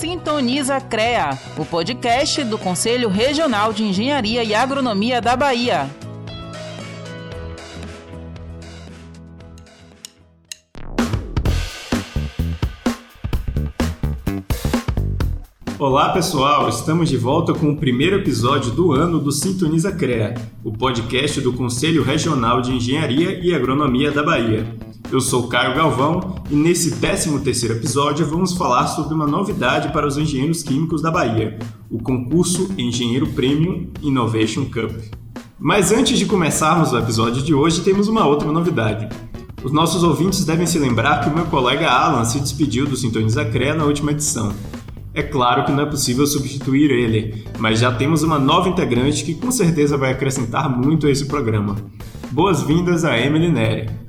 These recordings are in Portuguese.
Sintoniza CREA, o podcast do Conselho Regional de Engenharia e Agronomia da Bahia. Olá pessoal, estamos de volta com o primeiro episódio do ano do Sintoniza CREA, o podcast do Conselho Regional de Engenharia e Agronomia da Bahia. Eu sou Caio Galvão e nesse 13º episódio vamos falar sobre uma novidade para os engenheiros químicos da Bahia, o concurso Engenheiro Premium Innovation Cup. Mas antes de começarmos o episódio de hoje, temos uma outra novidade. Os nossos ouvintes devem se lembrar que o meu colega Alan se despediu do Sintoniza CREA na última edição. É claro que não é possível substituir ele, mas já temos uma nova integrante que com certeza vai acrescentar muito a esse programa. Boas-vindas a Emily Neri.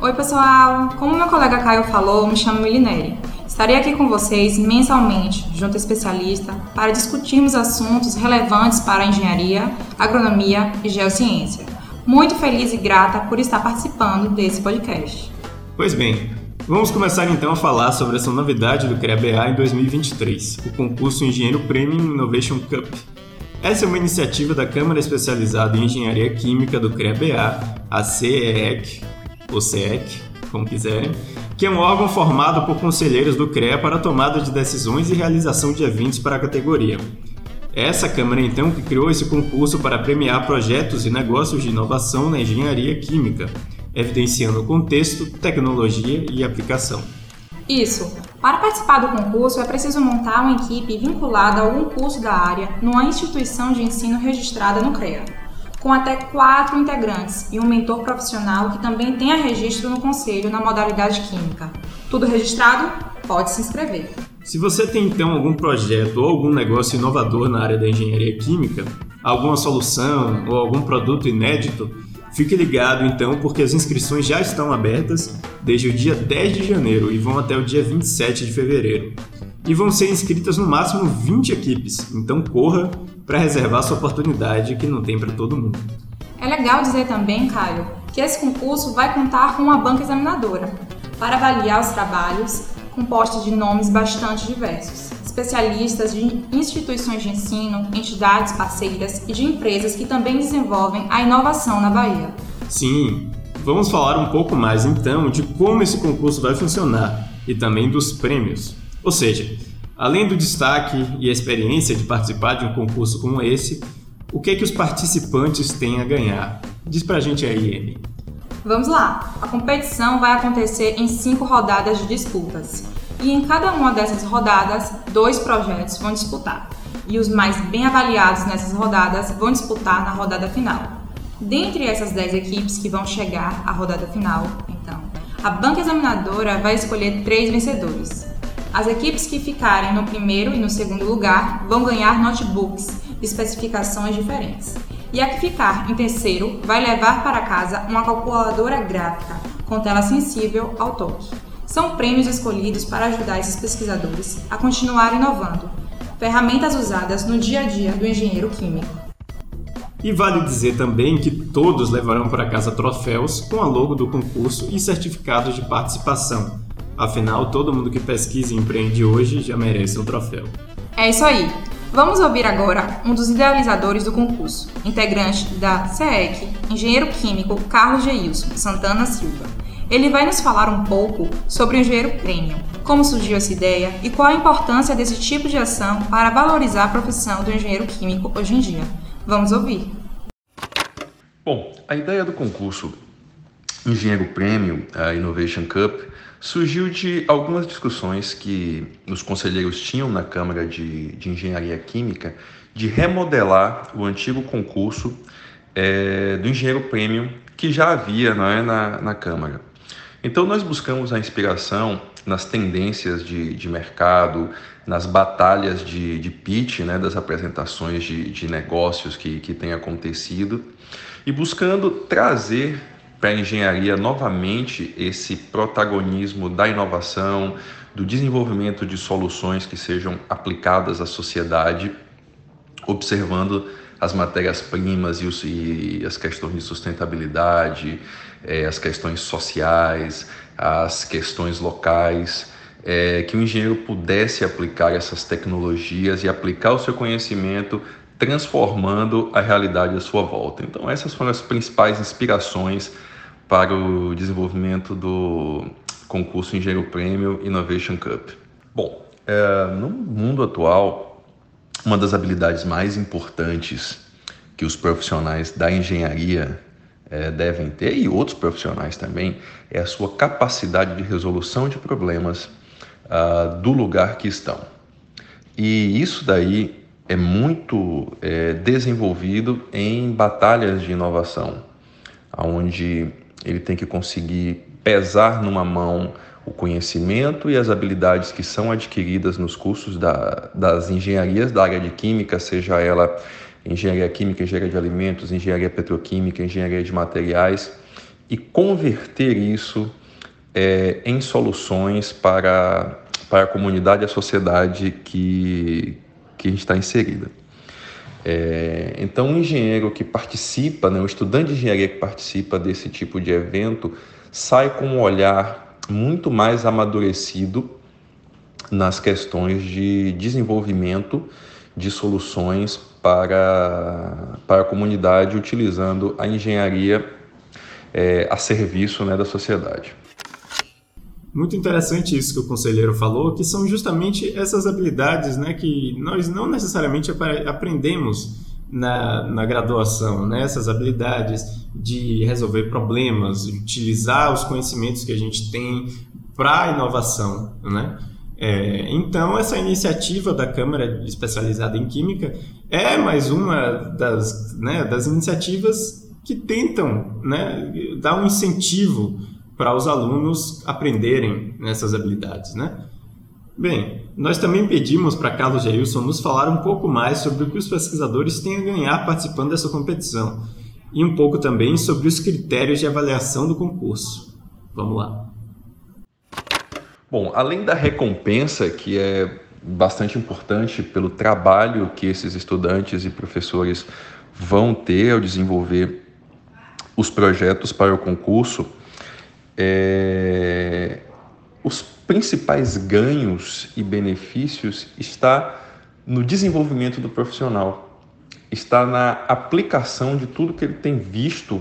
Oi, pessoal! Como meu colega Caio falou, me chamo Emily Neri. Estarei aqui com vocês mensalmente, junto a especialista, para discutirmos assuntos relevantes para a engenharia, agronomia e geociência. Muito feliz e grata por estar participando desse podcast. Pois bem, Vamos começar então a falar sobre essa novidade do CREA-BA em 2023, o concurso Engenheiro Premium Innovation Cup. Essa é uma iniciativa da Câmara Especializada em Engenharia Química do CREA-BA, a CEEC, ou CEEC, como quiserem, que é um órgão formado por conselheiros do CREA para tomada de decisões e realização de eventos para a categoria. Essa Câmara, então, que criou esse concurso para premiar projetos e negócios de inovação na engenharia química, evidenciando o contexto, tecnologia e aplicação. Isso. Para participar do concurso, é preciso montar uma equipe vinculada a algum curso da área numa instituição de ensino registrada no CREA, com até quatro integrantes e um mentor profissional que também tenha registro no conselho na modalidade química. Tudo registrado? Pode se inscrever. Se você tem então algum projeto ou algum negócio inovador na área da engenharia química, alguma solução ou algum produto inédito, Fique ligado então, porque as inscrições já estão abertas desde o dia 10 de janeiro e vão até o dia 27 de fevereiro. E vão ser inscritas no máximo 20 equipes, então corra para reservar sua oportunidade que não tem para todo mundo. É legal dizer também, Caio, que esse concurso vai contar com uma banca examinadora para avaliar os trabalhos, composta de nomes bastante diversos especialistas de instituições de ensino, entidades parceiras e de empresas que também desenvolvem a inovação na Bahia. Sim, vamos falar um pouco mais então de como esse concurso vai funcionar e também dos prêmios. Ou seja, além do destaque e a experiência de participar de um concurso como esse, o que é que os participantes têm a ganhar? Diz pra gente aí, Amy. Vamos lá! A competição vai acontecer em cinco rodadas de disputas e em cada uma dessas rodadas, dois projetos vão disputar. E os mais bem avaliados nessas rodadas vão disputar na rodada final. Dentre essas 10 equipes que vão chegar à rodada final, então, a banca examinadora vai escolher três vencedores. As equipes que ficarem no primeiro e no segundo lugar vão ganhar notebooks de especificações diferentes. E a que ficar em terceiro vai levar para casa uma calculadora gráfica com tela sensível ao toque. São prêmios escolhidos para ajudar esses pesquisadores a continuar inovando, ferramentas usadas no dia a dia do engenheiro químico. E vale dizer também que todos levarão para casa troféus com a logo do concurso e certificados de participação. Afinal, todo mundo que pesquisa e empreende hoje já merece um troféu. É isso aí. Vamos ouvir agora um dos idealizadores do concurso, integrante da CEEC, engenheiro químico Carlos Geilson Santana Silva. Ele vai nos falar um pouco sobre o engenheiro premium, como surgiu essa ideia e qual a importância desse tipo de ação para valorizar a profissão do engenheiro químico hoje em dia. Vamos ouvir. Bom, a ideia do concurso Engenheiro Premium, a Innovation Cup, surgiu de algumas discussões que os conselheiros tinham na Câmara de, de Engenharia Química de remodelar o antigo concurso é, do Engenheiro Premium que já havia é, na, na Câmara. Então, nós buscamos a inspiração nas tendências de, de mercado, nas batalhas de, de pitch, né, das apresentações de, de negócios que, que têm acontecido, e buscando trazer para a engenharia novamente esse protagonismo da inovação, do desenvolvimento de soluções que sejam aplicadas à sociedade, observando as matérias-primas e, e, as questões de sustentabilidade, é, as questões sociais, as questões locais, é, que o engenheiro pudesse aplicar essas tecnologias e aplicar o seu conhecimento transformando a realidade à sua volta. Então, essas foram as principais inspirações para o desenvolvimento do concurso Engenheiro Prêmio Innovation Cup. Bom, é, no mundo atual, uma das habilidades mais importantes que os profissionais da engenharia é, devem ter, e outros profissionais também, é a sua capacidade de resolução de problemas uh, do lugar que estão. E isso daí é muito é, desenvolvido em batalhas de inovação, onde ele tem que conseguir pesar numa mão o conhecimento e as habilidades que são adquiridas nos cursos da, das engenharias da área de química, seja ela engenharia química, engenharia de alimentos, engenharia petroquímica, engenharia de materiais, e converter isso é, em soluções para, para a comunidade e a sociedade que, que a gente está inserida. É, então, um engenheiro que participa, né, um estudante de engenharia que participa desse tipo de evento, sai com um olhar muito mais amadurecido nas questões de desenvolvimento de soluções para, para a comunidade utilizando a engenharia é, a serviço né, da sociedade. Muito interessante isso que o conselheiro falou, que são justamente essas habilidades né, que nós não necessariamente aprendemos na, na graduação, né? essas habilidades de resolver problemas, utilizar os conhecimentos que a gente tem para a inovação. Né? É, então, essa iniciativa da Câmara Especializada em Química é mais uma das, né, das iniciativas que tentam né, dar um incentivo para os alunos aprenderem nessas habilidades, né? Bem, nós também pedimos para Carlos Jailson nos falar um pouco mais sobre o que os pesquisadores têm a ganhar participando dessa competição e um pouco também sobre os critérios de avaliação do concurso. Vamos lá. Bom, além da recompensa, que é bastante importante pelo trabalho que esses estudantes e professores vão ter ao desenvolver os projetos para o concurso, é, os principais ganhos e benefícios está no desenvolvimento do profissional, está na aplicação de tudo que ele tem visto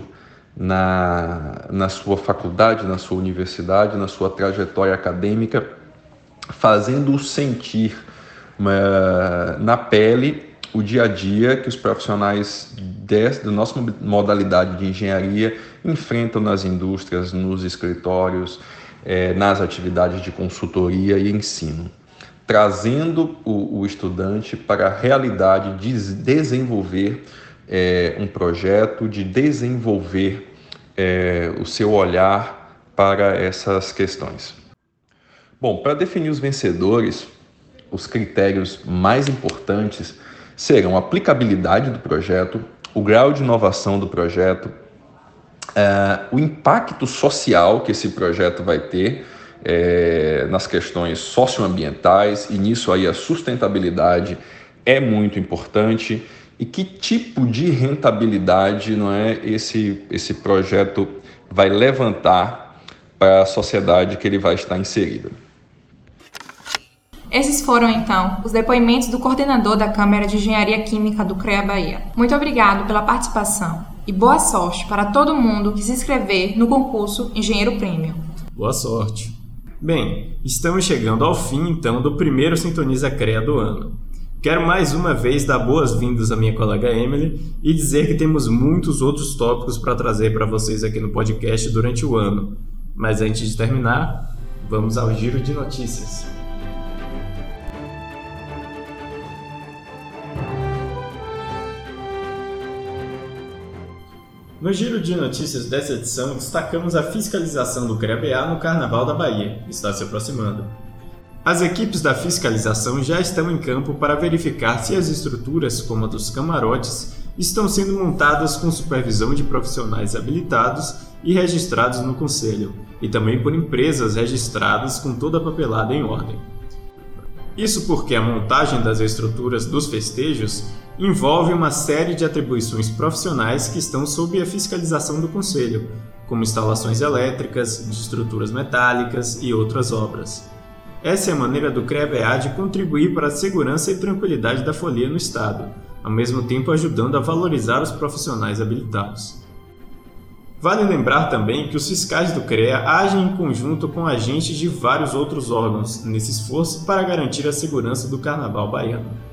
na, na sua faculdade, na sua universidade, na sua trajetória acadêmica, fazendo-o sentir uma, na pele o dia a dia que os profissionais da nossa modalidade de engenharia enfrentam nas indústrias, nos escritórios, é, nas atividades de consultoria e ensino, trazendo o, o estudante para a realidade de desenvolver é, um projeto, de desenvolver é, o seu olhar para essas questões. Bom, para definir os vencedores, os critérios mais importantes serão a aplicabilidade do projeto, o grau de inovação do projeto, uh, o impacto social que esse projeto vai ter é, nas questões socioambientais, e nisso aí a sustentabilidade é muito importante, e que tipo de rentabilidade não é esse, esse projeto vai levantar para a sociedade que ele vai estar inserido. Esses foram, então, os depoimentos do coordenador da Câmara de Engenharia Química do CREA Bahia. Muito obrigado pela participação e boa sorte para todo mundo que se inscrever no concurso Engenheiro Prêmio. Boa sorte! Bem, estamos chegando ao fim, então, do primeiro Sintoniza CREA do ano. Quero mais uma vez dar boas-vindas à minha colega Emily e dizer que temos muitos outros tópicos para trazer para vocês aqui no podcast durante o ano. Mas antes de terminar, vamos ao giro de notícias. No giro de notícias dessa edição, destacamos a fiscalização do CREBA no Carnaval da Bahia, que está se aproximando. As equipes da fiscalização já estão em campo para verificar se as estruturas, como a dos camarotes, estão sendo montadas com supervisão de profissionais habilitados e registrados no Conselho, e também por empresas registradas com toda a papelada em ordem. Isso porque a montagem das estruturas dos festejos envolve uma série de atribuições profissionais que estão sob a fiscalização do Conselho, como instalações elétricas, de estruturas metálicas e outras obras. Essa é a maneira do CREA-BA de contribuir para a segurança e tranquilidade da folia no Estado, ao mesmo tempo ajudando a valorizar os profissionais habilitados. Vale lembrar também que os fiscais do CREA agem em conjunto com agentes de vários outros órgãos nesse esforço para garantir a segurança do carnaval baiano.